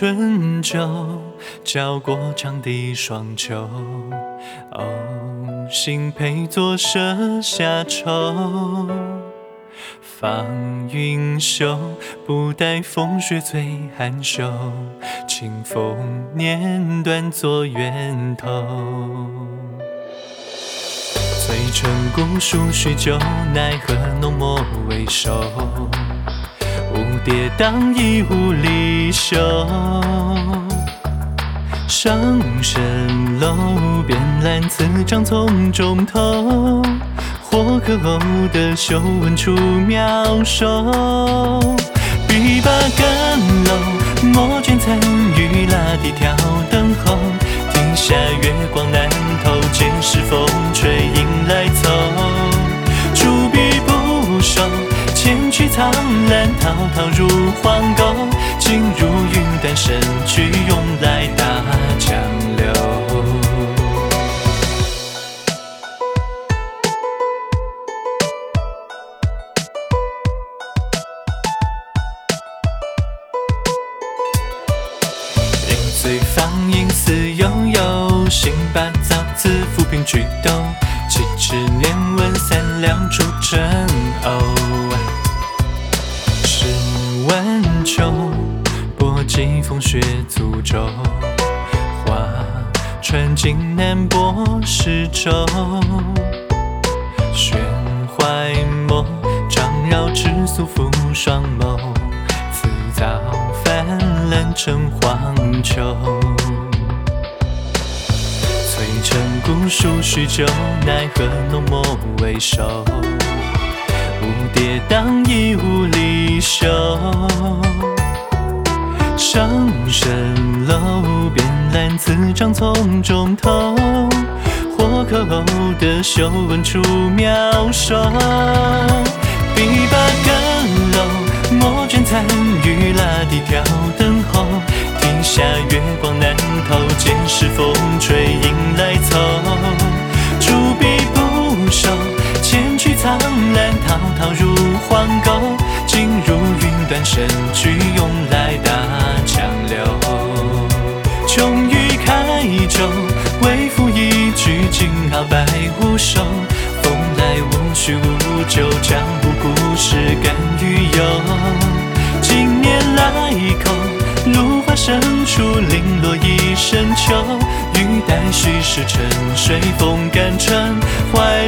春秋，交过长堤双秋。哦，心配作舍下愁。放云袖，不待风雪催寒袖。清风念断作源头。翠城古树许久，奈何浓墨未收。蝴蝶荡衣无离休。上蜃楼边揽此帐从中偷。或可偶得秀文出妙手。笔把干楼，墨卷残余拉地挑灯候。庭下月光南透，见是风吹影来凑。朱笔不收，千曲苍滔滔入黄沟。尽入云端深去，涌来大江流。醉放映似悠悠，行把造字浮萍举斗。七尺年文三两出真偶。秋，波尽风雪足舟。画船经南泊石洲。悬怀梦，张绕尺素负双眸。辞藻泛滥成黄秋。翠城古树许久，奈何浓墨未收。蝴蝶当衣揽此帐从中透。或可偶得秀文出妙手。笔把干楼，墨卷残余拉地挑灯候。庭下月光难透，见是风吹影来凑。朱笔不收，千曲苍兰滔滔入黄沟。尽入云端深去，涌来白无收。风来无须无咎，江湖故事甘与忧。经年来口，芦花深处零落一身秋。欲待虚实沉睡，风干春怀。